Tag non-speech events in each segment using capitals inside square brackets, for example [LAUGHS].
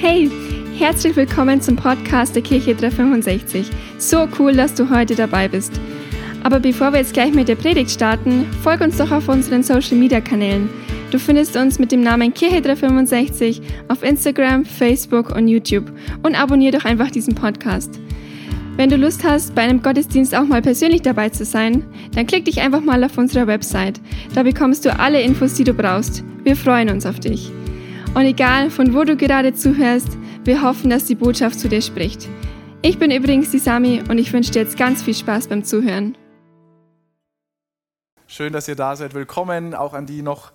Hey, herzlich willkommen zum Podcast der Kirche 365. So cool, dass du heute dabei bist. Aber bevor wir jetzt gleich mit der Predigt starten, folg uns doch auf unseren Social Media Kanälen. Du findest uns mit dem Namen Kirche 365 auf Instagram, Facebook und YouTube und abonniere doch einfach diesen Podcast. Wenn du Lust hast, bei einem Gottesdienst auch mal persönlich dabei zu sein, dann klick dich einfach mal auf unserer Website. Da bekommst du alle Infos, die du brauchst. Wir freuen uns auf dich. Und egal, von wo du gerade zuhörst, wir hoffen, dass die Botschaft zu dir spricht. Ich bin übrigens die Sami und ich wünsche dir jetzt ganz viel Spaß beim Zuhören. Schön, dass ihr da seid. Willkommen auch an die noch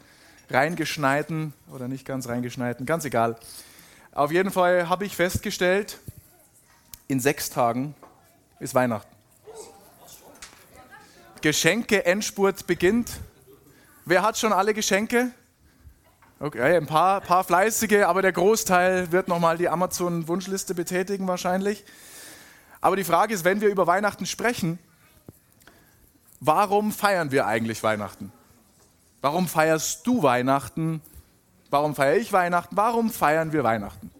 reingeschneiten oder nicht ganz reingeschneiten, ganz egal. Auf jeden Fall habe ich festgestellt, in sechs Tagen ist Weihnachten. Geschenke-Endspurt beginnt. Wer hat schon alle Geschenke? Okay, ein paar, paar fleißige, aber der Großteil wird nochmal die Amazon-Wunschliste betätigen wahrscheinlich. Aber die Frage ist, wenn wir über Weihnachten sprechen, warum feiern wir eigentlich Weihnachten? Warum feierst du Weihnachten? Warum feiere ich Weihnachten? Warum feiern wir Weihnachten?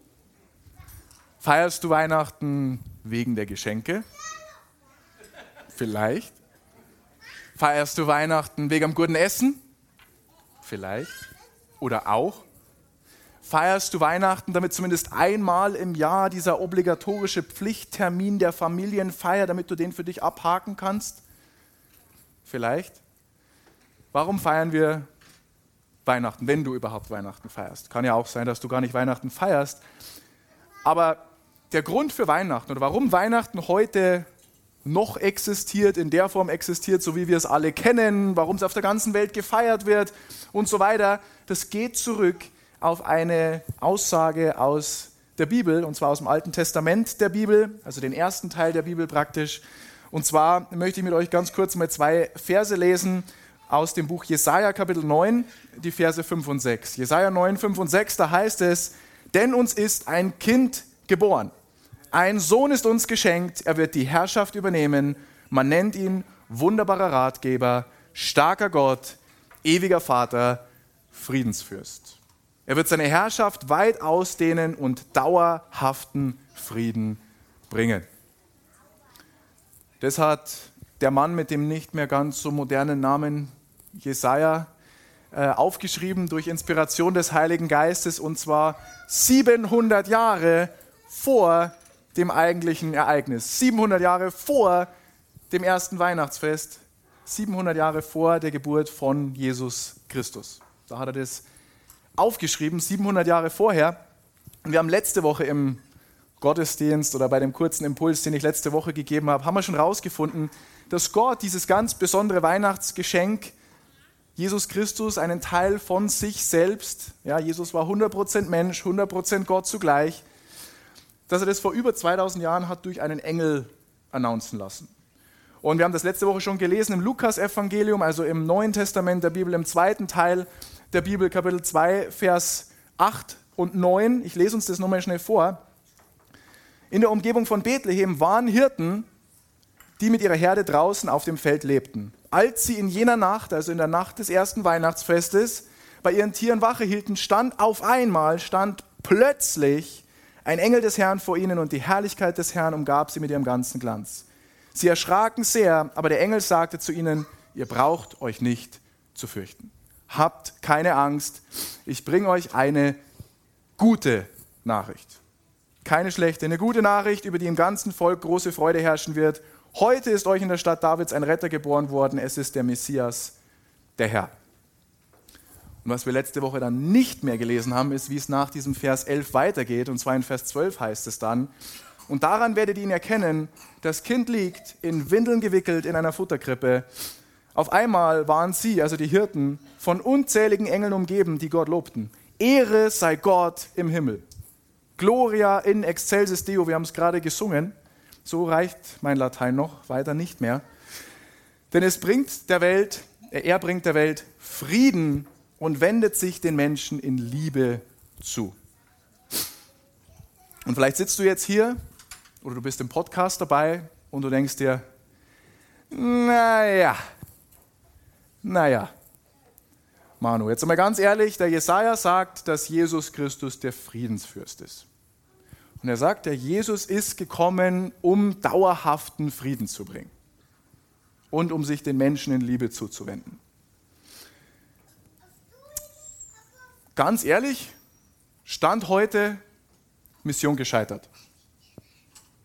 Feierst du Weihnachten wegen der Geschenke? Vielleicht. Feierst du Weihnachten wegen dem guten Essen? Vielleicht oder auch? Feierst du Weihnachten, damit zumindest einmal im Jahr dieser obligatorische Pflichttermin der Familienfeier, damit du den für dich abhaken kannst? Vielleicht. Warum feiern wir Weihnachten, wenn du überhaupt Weihnachten feierst? Kann ja auch sein, dass du gar nicht Weihnachten feierst. Aber der Grund für Weihnachten oder warum Weihnachten heute noch existiert, in der Form existiert, so wie wir es alle kennen, warum es auf der ganzen Welt gefeiert wird und so weiter, das geht zurück auf eine Aussage aus der Bibel, und zwar aus dem Alten Testament der Bibel, also den ersten Teil der Bibel praktisch. Und zwar möchte ich mit euch ganz kurz mal zwei Verse lesen aus dem Buch Jesaja Kapitel 9, die Verse 5 und 6. Jesaja 9, 5 und 6, da heißt es, denn uns ist ein Kind geboren ein Sohn ist uns geschenkt, er wird die Herrschaft übernehmen. Man nennt ihn wunderbarer Ratgeber, starker Gott, ewiger Vater, Friedensfürst. Er wird seine Herrschaft weit ausdehnen und dauerhaften Frieden bringen. Das hat der Mann mit dem nicht mehr ganz so modernen Namen Jesaja äh, aufgeschrieben durch Inspiration des Heiligen Geistes und zwar 700 Jahre vor dem eigentlichen Ereignis. 700 Jahre vor dem ersten Weihnachtsfest, 700 Jahre vor der Geburt von Jesus Christus. Da hat er das aufgeschrieben, 700 Jahre vorher. Und wir haben letzte Woche im Gottesdienst oder bei dem kurzen Impuls, den ich letzte Woche gegeben habe, haben wir schon herausgefunden, dass Gott dieses ganz besondere Weihnachtsgeschenk, Jesus Christus, einen Teil von sich selbst, ja, Jesus war 100% Mensch, 100% Gott zugleich, dass er das vor über 2000 Jahren hat durch einen Engel announcen lassen. Und wir haben das letzte Woche schon gelesen im Lukas-Evangelium, also im Neuen Testament der Bibel, im zweiten Teil der Bibel, Kapitel 2, Vers 8 und 9. Ich lese uns das nochmal schnell vor. In der Umgebung von Bethlehem waren Hirten, die mit ihrer Herde draußen auf dem Feld lebten. Als sie in jener Nacht, also in der Nacht des ersten Weihnachtsfestes, bei ihren Tieren Wache hielten, stand auf einmal, stand plötzlich ein Engel des Herrn vor ihnen und die Herrlichkeit des Herrn umgab sie mit ihrem ganzen Glanz. Sie erschraken sehr, aber der Engel sagte zu ihnen, ihr braucht euch nicht zu fürchten. Habt keine Angst, ich bringe euch eine gute Nachricht. Keine schlechte, eine gute Nachricht, über die im ganzen Volk große Freude herrschen wird. Heute ist euch in der Stadt Davids ein Retter geboren worden, es ist der Messias, der Herr. Und was wir letzte Woche dann nicht mehr gelesen haben, ist, wie es nach diesem Vers 11 weitergeht. Und zwar in Vers 12 heißt es dann, und daran werdet ihr ihn erkennen, das Kind liegt in Windeln gewickelt in einer Futterkrippe. Auf einmal waren sie, also die Hirten, von unzähligen Engeln umgeben, die Gott lobten. Ehre sei Gott im Himmel. Gloria in excelsis Deo, wir haben es gerade gesungen. So reicht mein Latein noch, weiter nicht mehr. Denn es bringt der Welt, er bringt der Welt Frieden und wendet sich den Menschen in Liebe zu. Und vielleicht sitzt du jetzt hier oder du bist im Podcast dabei und du denkst dir, naja, naja, Manu, jetzt einmal ganz ehrlich, der Jesaja sagt, dass Jesus Christus der Friedensfürst ist. Und er sagt, der Jesus ist gekommen, um dauerhaften Frieden zu bringen und um sich den Menschen in Liebe zuzuwenden. Ganz ehrlich, Stand heute, Mission gescheitert.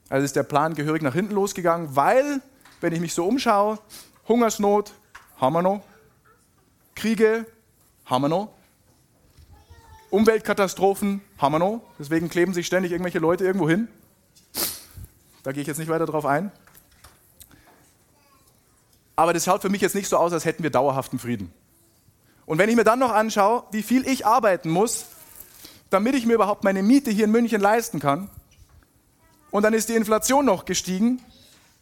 Also ist der Plan gehörig nach hinten losgegangen, weil, wenn ich mich so umschaue, Hungersnot haben wir noch, Kriege haben wir noch, Umweltkatastrophen haben wir noch, deswegen kleben sich ständig irgendwelche Leute irgendwo hin. Da gehe ich jetzt nicht weiter drauf ein. Aber das schaut für mich jetzt nicht so aus, als hätten wir dauerhaften Frieden. Und wenn ich mir dann noch anschaue, wie viel ich arbeiten muss, damit ich mir überhaupt meine Miete hier in München leisten kann, und dann ist die Inflation noch gestiegen,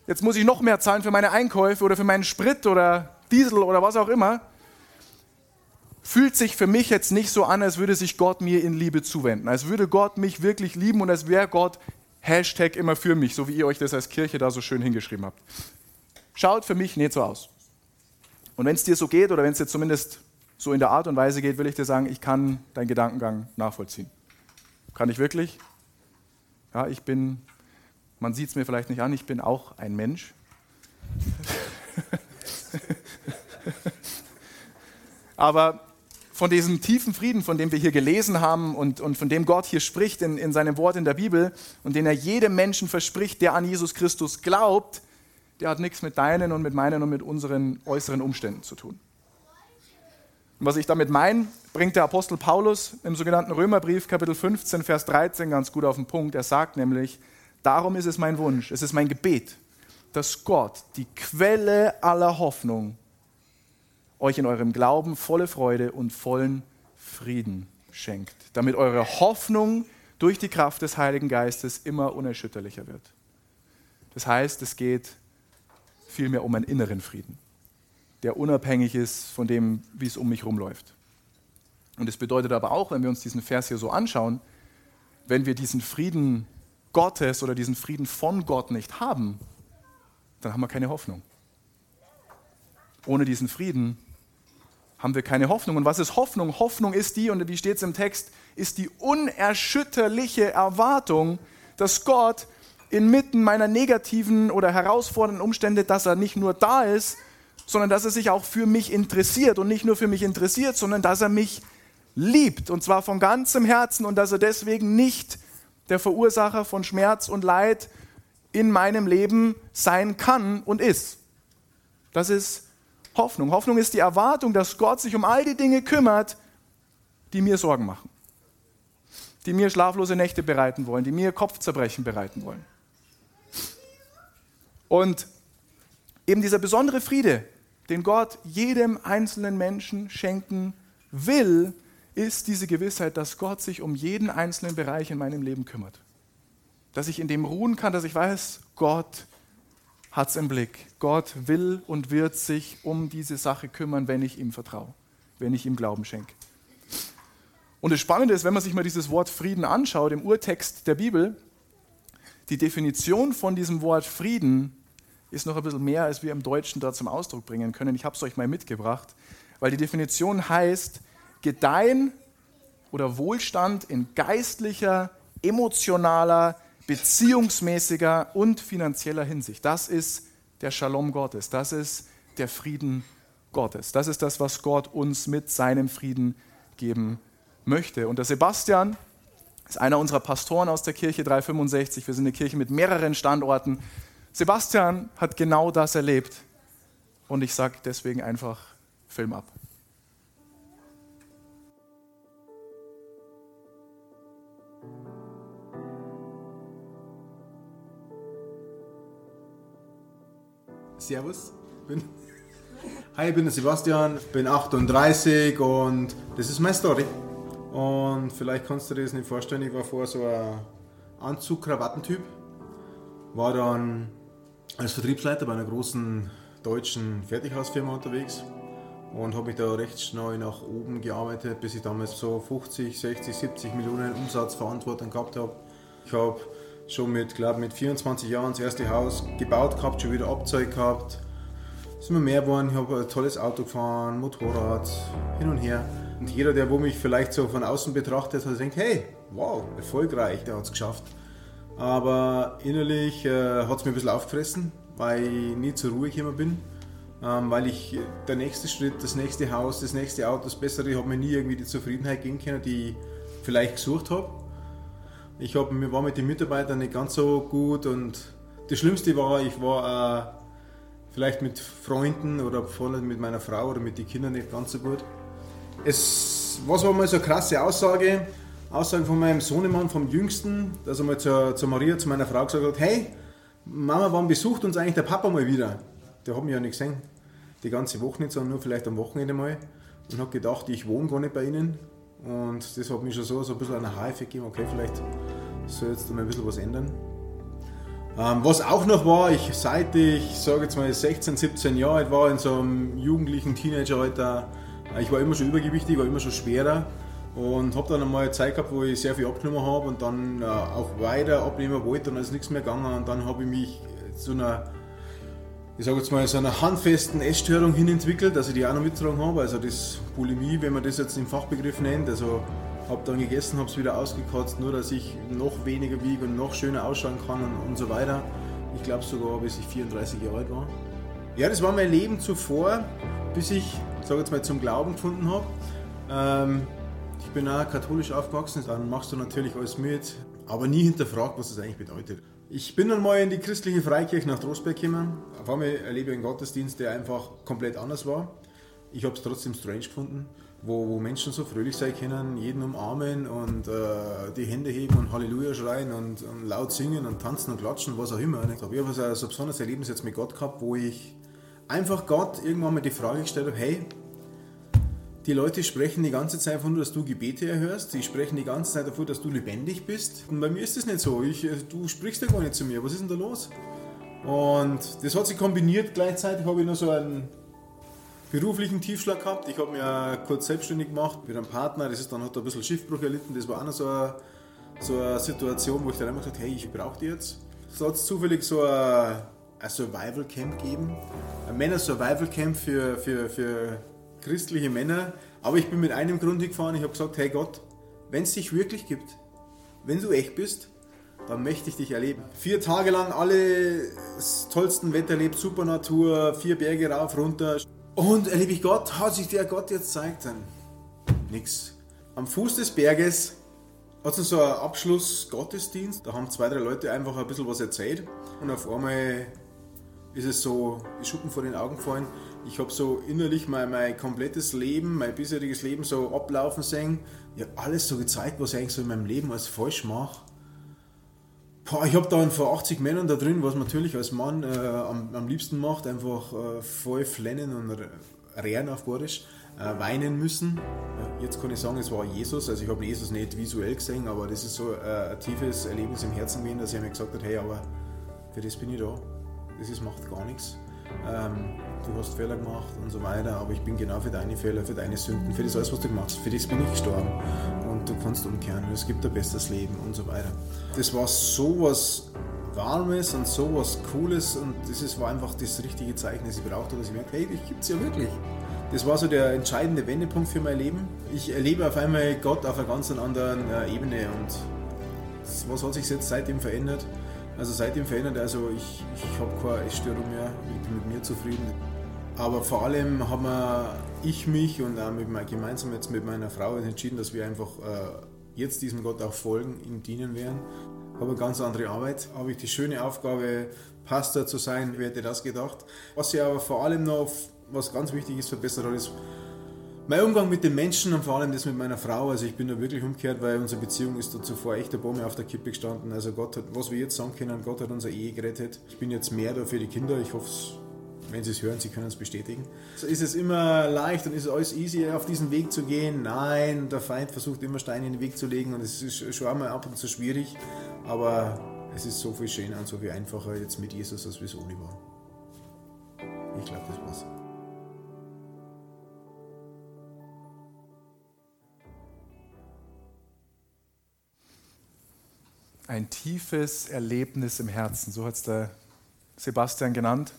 jetzt muss ich noch mehr zahlen für meine Einkäufe oder für meinen Sprit oder Diesel oder was auch immer, fühlt sich für mich jetzt nicht so an, als würde sich Gott mir in Liebe zuwenden, als würde Gott mich wirklich lieben und als wäre Gott Hashtag immer für mich, so wie ihr euch das als Kirche da so schön hingeschrieben habt. Schaut für mich nicht so aus. Und wenn es dir so geht oder wenn es dir zumindest so in der Art und Weise geht, will ich dir sagen, ich kann deinen Gedankengang nachvollziehen. Kann ich wirklich? Ja, ich bin, man sieht es mir vielleicht nicht an, ich bin auch ein Mensch. [LAUGHS] Aber von diesem tiefen Frieden, von dem wir hier gelesen haben und, und von dem Gott hier spricht in, in seinem Wort in der Bibel und den er jedem Menschen verspricht, der an Jesus Christus glaubt, der hat nichts mit deinen und mit meinen und mit unseren äußeren Umständen zu tun. Und was ich damit meine, bringt der Apostel Paulus im sogenannten Römerbrief Kapitel 15, Vers 13 ganz gut auf den Punkt. Er sagt nämlich, darum ist es mein Wunsch, es ist mein Gebet, dass Gott, die Quelle aller Hoffnung, euch in eurem Glauben volle Freude und vollen Frieden schenkt, damit eure Hoffnung durch die Kraft des Heiligen Geistes immer unerschütterlicher wird. Das heißt, es geht vielmehr um einen inneren Frieden, der unabhängig ist von dem, wie es um mich rumläuft. Und es bedeutet aber auch, wenn wir uns diesen Vers hier so anschauen, wenn wir diesen Frieden Gottes oder diesen Frieden von Gott nicht haben, dann haben wir keine Hoffnung. Ohne diesen Frieden haben wir keine Hoffnung. Und was ist Hoffnung? Hoffnung ist die, und wie steht es im Text, ist die unerschütterliche Erwartung, dass Gott inmitten meiner negativen oder herausfordernden Umstände, dass er nicht nur da ist, sondern dass er sich auch für mich interessiert und nicht nur für mich interessiert, sondern dass er mich liebt und zwar von ganzem Herzen und dass er deswegen nicht der Verursacher von Schmerz und Leid in meinem Leben sein kann und ist. Das ist Hoffnung. Hoffnung ist die Erwartung, dass Gott sich um all die Dinge kümmert, die mir Sorgen machen, die mir schlaflose Nächte bereiten wollen, die mir Kopfzerbrechen bereiten wollen. Und eben dieser besondere Friede, den Gott jedem einzelnen Menschen schenken will, ist diese Gewissheit, dass Gott sich um jeden einzelnen Bereich in meinem Leben kümmert. Dass ich in dem ruhen kann, dass ich weiß, Gott hat es im Blick. Gott will und wird sich um diese Sache kümmern, wenn ich ihm vertraue, wenn ich ihm Glauben schenke. Und das Spannende ist, wenn man sich mal dieses Wort Frieden anschaut, im Urtext der Bibel, die Definition von diesem Wort Frieden ist noch ein bisschen mehr, als wir im Deutschen da zum Ausdruck bringen können. Ich habe es euch mal mitgebracht, weil die Definition heißt Gedeihen oder Wohlstand in geistlicher, emotionaler, beziehungsmäßiger und finanzieller Hinsicht. Das ist der Shalom Gottes, das ist der Frieden Gottes. Das ist das, was Gott uns mit seinem Frieden geben möchte. Und der Sebastian ist einer unserer Pastoren aus der Kirche 365. Wir sind eine Kirche mit mehreren Standorten. Sebastian hat genau das erlebt. Und ich sage deswegen einfach Film ab. Servus. Bin [LAUGHS] Hi, ich bin der Sebastian, bin 38 und das ist meine Story. Und vielleicht kannst du dir das nicht vorstellen, ich war vorher so ein Anzug-Krawattentyp. War dann als Vertriebsleiter bei einer großen deutschen Fertighausfirma unterwegs und habe mich da recht schnell nach oben gearbeitet, bis ich damals so 50, 60, 70 Millionen Umsatzverantwortung gehabt habe. Ich habe schon mit, glaube mit 24 Jahren das erste Haus gebaut gehabt, schon wieder Abzeug gehabt. Es ist immer mehr geworden, ich habe ein tolles Auto gefahren, Motorrad, hin und her. Und jeder, der wo mich vielleicht so von außen betrachtet, hat denkt, hey, wow, erfolgreich, der hat es geschafft. Aber innerlich äh, hat es mir ein bisschen aufgefressen, weil ich nie zur Ruhe gekommen bin. Ähm, weil ich der nächste Schritt, das nächste Haus, das nächste Auto, das Bessere, hat mir nie irgendwie die Zufriedenheit geben können, die ich vielleicht gesucht habe. Ich hab, war mit den Mitarbeitern nicht ganz so gut und das Schlimmste war, ich war äh, vielleicht mit Freunden oder vorne mit meiner Frau oder mit den Kindern nicht ganz so gut. Es, was war mal so eine krasse Aussage? Aussage von meinem Sohnemann, vom Jüngsten, dass er mal zur, zur Maria, zu meiner Frau gesagt hat, hey, Mama, wann besucht uns eigentlich der Papa mal wieder? Der hat mich ja nicht gesehen, die ganze Woche nicht, sondern nur vielleicht am Wochenende mal. Und hat gedacht, ich wohne gar nicht bei ihnen. Und das hat mich schon so, so ein bisschen eine Hafe gegeben, okay, vielleicht soll jetzt mal ein bisschen was ändern. Ähm, was auch noch war, ich seit ich, sage jetzt mal 16, 17 Jahre alt war, in so einem jugendlichen Teenageralter, äh, ich war immer schon übergewichtig, war immer schon schwerer und habe dann einmal eine Zeit gehabt, wo ich sehr viel abgenommen habe und dann äh, auch weiter abnehmen wollte und dann ist nichts mehr gegangen und dann habe ich mich zu einer, ich sage jetzt mal, so einer handfesten Essstörung hin entwickelt, dass ich die auch noch mitgetragen habe, also das Bulimie, wenn man das jetzt im Fachbegriff nennt, also habe dann gegessen, habe es wieder ausgekotzt, nur dass ich noch weniger wiege und noch schöner ausschauen kann und, und so weiter. Ich glaube sogar, bis ich 34 Jahre alt war. Ja, das war mein Leben zuvor, bis ich, sage jetzt mal, zum Glauben gefunden habe. Ähm, bin auch katholisch aufgewachsen, dann machst du natürlich alles mit, aber nie hinterfragt, was das eigentlich bedeutet. Ich bin dann mal in die christliche Freikirche nach Trostberg gekommen. Auf einmal erlebe ich einen Gottesdienst, der einfach komplett anders war. Ich habe es trotzdem strange gefunden wo, wo Menschen so fröhlich sein können, jeden umarmen und äh, die Hände heben und Halleluja schreien und, und, laut singen und tanzen und klatschen, was auch immer. Ich habe so ein besonderes Erlebnis jetzt mit Gott gehabt, wo ich einfach Gott irgendwann mal die Frage gestellt habe, hey, die Leute sprechen die ganze Zeit davon, dass du Gebete erhörst. Sie sprechen die ganze Zeit davon, dass du lebendig bist. Und bei mir ist das nicht so. Ich, äh, du sprichst ja gar nicht zu mir. Was ist denn da los? Und das hat sich kombiniert. Gleichzeitig habe ich noch so einen beruflichen Tiefschlag gehabt. Ich habe mich kurz selbstständig gemacht mit einem Partner. Das ist dann hat ein bisschen Schiffbruch erlitten. Das war auch noch so eine, so eine Situation, wo ich dann einfach gesagt habe, hey, ich brauche die jetzt. Es hat zufällig so ein, ein Survival Camp gegeben. Ein Männer Survival Camp für, für, für christliche Männer. Aber ich bin mit einem Grund gefahren. Ich habe gesagt, hey Gott, wenn es dich wirklich gibt, wenn du echt bist, dann möchte ich dich erleben. Vier Tage lang alle tollsten Wetter erlebt, super Natur, vier Berge rauf, runter. Und erlebe ich Gott, hat sich der Gott jetzt zeigt dann? Nix. Am Fuß des Berges hat es so einen Abschluss-Gottesdienst. Da haben zwei, drei Leute einfach ein bisschen was erzählt. Und auf einmal ist es so, die Schuppen vor den Augen gefallen. Ich habe so innerlich mein, mein komplettes Leben, mein bisheriges Leben so ablaufen sehen. Ich habe alles so gezeigt, was ich eigentlich so in meinem Leben als falsch mache. Boah, ich habe dann vor 80 Männern da drin, was man natürlich als Mann äh, am, am, liebsten macht, einfach äh, voll flennen und rehren auf Borisch, äh, weinen müssen. Jetzt kann ich sagen, es war Jesus, also ich habe Jesus nicht visuell gesehen, aber das ist so äh, ein tiefes Erlebnis im Herzen gewesen, dass er mir gesagt hat, hey, aber für das bin ich da. Das ist, macht gar nichts. Ähm, du hast Fehler gemacht und so weiter, aber ich bin genau für deine Fehler, für deine Sünden, für das alles, was du gemacht hast, für das bin ich gestorben und du kannst umkehren und es gibt ein besseres Leben und so weiter. Das war so was Warmes und so was Cooles und das ist, war einfach das richtige Zeichen, das ich brauchte, dass ich merke, hey, dich gibt es ja wirklich. Das war so der entscheidende Wendepunkt für mein Leben. Ich erlebe auf einmal Gott auf einer ganz anderen äh, Ebene und was hat sich jetzt seitdem verändert? Also seitdem verändert, also ich, ich habe keine Essstörung mehr, ich bin mit mir zufrieden. Aber vor allem haben ich mich und auch mit, gemeinsam jetzt mit meiner Frau entschieden, dass wir einfach äh, jetzt diesem Gott auch folgen, ihm dienen werden. Ich habe eine ganz andere Arbeit, habe ich die schöne Aufgabe, Pastor zu sein, wer hätte das gedacht. Was ja aber vor allem noch, was ganz wichtig ist, verbessert hat, ist mein Umgang mit den Menschen und vor allem das mit meiner Frau, also ich bin da wirklich umgekehrt, weil unsere Beziehung ist da zuvor echt der Bäume auf der Kippe gestanden. Also Gott hat, was wir jetzt sagen können, Gott hat unsere Ehe gerettet. Ich bin jetzt mehr da für die Kinder. Ich hoffe, wenn Sie es hören, Sie können es bestätigen. Ist es immer leicht und ist es alles easy, auf diesen Weg zu gehen? Nein, der Feind versucht immer Steine in den Weg zu legen und es ist schon einmal ab und zu schwierig, aber es ist so viel schöner und so viel einfacher jetzt mit Jesus, als wir es ohne waren. Ich glaube, das war's. Ein tiefes Erlebnis im Herzen, so hat es der Sebastian genannt.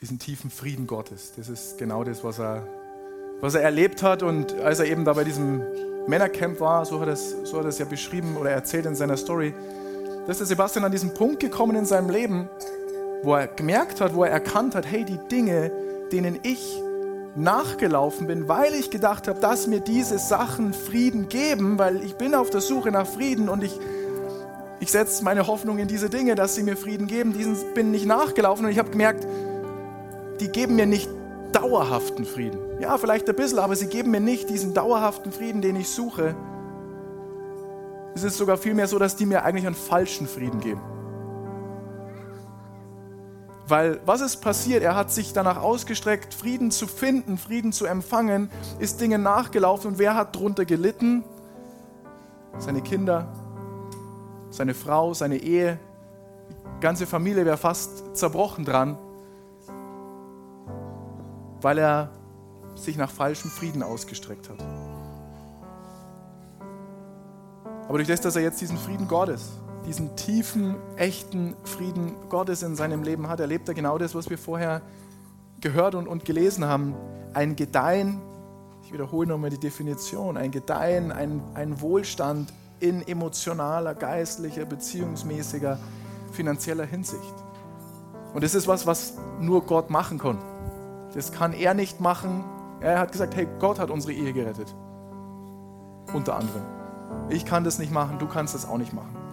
Diesen tiefen Frieden Gottes, das ist genau das, was er, was er erlebt hat. Und als er eben da bei diesem Männercamp war, so hat er es so ja beschrieben oder erzählt in seiner Story, dass der Sebastian an diesen Punkt gekommen in seinem Leben, wo er gemerkt hat, wo er erkannt hat, hey, die Dinge, denen ich nachgelaufen bin, weil ich gedacht habe, dass mir diese Sachen Frieden geben, weil ich bin auf der Suche nach Frieden und ich, ich setze meine Hoffnung in diese Dinge, dass sie mir Frieden geben. Diesen bin nicht nachgelaufen und ich habe gemerkt, die geben mir nicht dauerhaften Frieden. Ja, vielleicht ein bisschen, aber sie geben mir nicht diesen dauerhaften Frieden, den ich suche. Es ist sogar vielmehr so, dass die mir eigentlich einen falschen Frieden geben. Weil was ist passiert? Er hat sich danach ausgestreckt, Frieden zu finden, Frieden zu empfangen, ist Dinge nachgelaufen und wer hat darunter gelitten? Seine Kinder, seine Frau, seine Ehe, die ganze Familie wäre fast zerbrochen dran, weil er sich nach falschem Frieden ausgestreckt hat. Aber durch das, dass er jetzt diesen Frieden Gottes, diesen tiefen, echten Frieden Gottes in seinem Leben hat, erlebt er genau das, was wir vorher gehört und, und gelesen haben. Ein Gedeihen, ich wiederhole nochmal die Definition, ein Gedeihen, ein, ein Wohlstand in emotionaler, geistlicher, beziehungsmäßiger, finanzieller Hinsicht. Und das ist was, was nur Gott machen kann. Das kann er nicht machen. Er hat gesagt, hey, Gott hat unsere Ehe gerettet. Unter anderem. Ich kann das nicht machen, du kannst das auch nicht machen.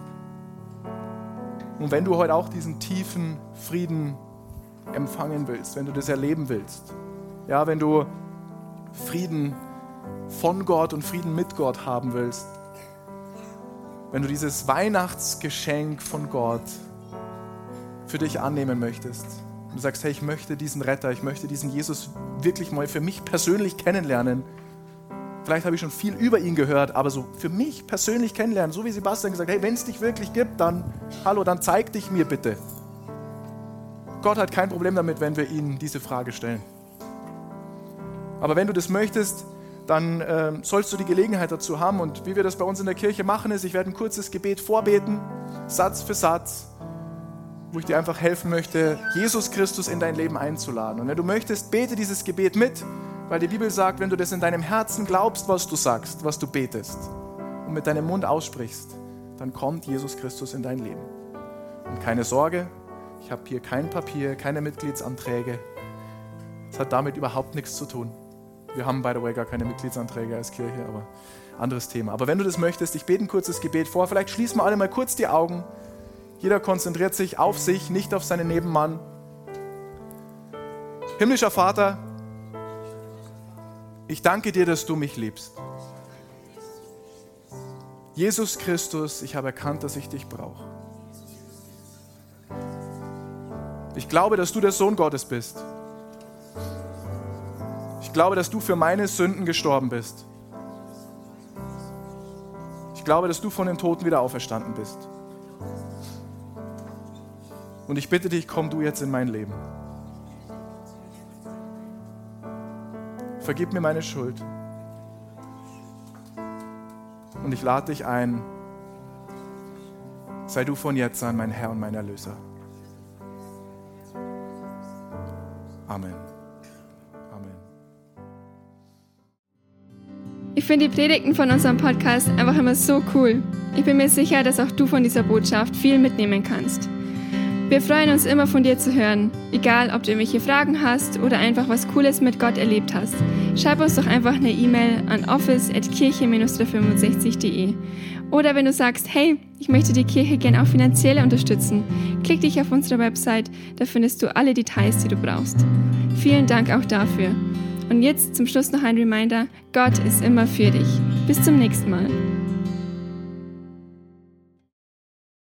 Und wenn du heute auch diesen tiefen Frieden empfangen willst, wenn du das erleben willst, ja, wenn du Frieden von Gott und Frieden mit Gott haben willst, wenn du dieses Weihnachtsgeschenk von Gott für dich annehmen möchtest, und du sagst, hey, ich möchte diesen Retter, ich möchte diesen Jesus wirklich mal für mich persönlich kennenlernen. Vielleicht habe ich schon viel über ihn gehört, aber so für mich persönlich kennenlernen, so wie Sebastian gesagt, hey, wenn es dich wirklich gibt, dann, hallo, dann zeig dich mir bitte. Gott hat kein Problem damit, wenn wir ihm diese Frage stellen. Aber wenn du das möchtest, dann äh, sollst du die Gelegenheit dazu haben. Und wie wir das bei uns in der Kirche machen, ist, ich werde ein kurzes Gebet vorbeten, Satz für Satz wo ich dir einfach helfen möchte, Jesus Christus in dein Leben einzuladen. Und wenn du möchtest, bete dieses Gebet mit, weil die Bibel sagt, wenn du das in deinem Herzen glaubst, was du sagst, was du betest und mit deinem Mund aussprichst, dann kommt Jesus Christus in dein Leben. Und keine Sorge, ich habe hier kein Papier, keine Mitgliedsanträge. Es hat damit überhaupt nichts zu tun. Wir haben, by the way, gar keine Mitgliedsanträge als Kirche, aber anderes Thema. Aber wenn du das möchtest, ich bete ein kurzes Gebet vor. Vielleicht schließen wir alle mal kurz die Augen. Jeder konzentriert sich auf sich, nicht auf seinen Nebenmann. Himmlischer Vater, ich danke dir, dass du mich liebst. Jesus Christus, ich habe erkannt, dass ich dich brauche. Ich glaube, dass du der Sohn Gottes bist. Ich glaube, dass du für meine Sünden gestorben bist. Ich glaube, dass du von den Toten wieder auferstanden bist. Und ich bitte dich, komm du jetzt in mein Leben. Vergib mir meine Schuld. Und ich lade dich ein, sei du von jetzt an mein Herr und mein Erlöser. Amen. Amen. Ich finde die Predigten von unserem Podcast einfach immer so cool. Ich bin mir sicher, dass auch du von dieser Botschaft viel mitnehmen kannst. Wir freuen uns immer von dir zu hören, egal ob du irgendwelche Fragen hast oder einfach was Cooles mit Gott erlebt hast. Schreib uns doch einfach eine E-Mail an office.kirche-365.de. Oder wenn du sagst, hey, ich möchte die Kirche gerne auch finanziell unterstützen, klick dich auf unsere Website, da findest du alle Details, die du brauchst. Vielen Dank auch dafür. Und jetzt zum Schluss noch ein Reminder, Gott ist immer für dich. Bis zum nächsten Mal.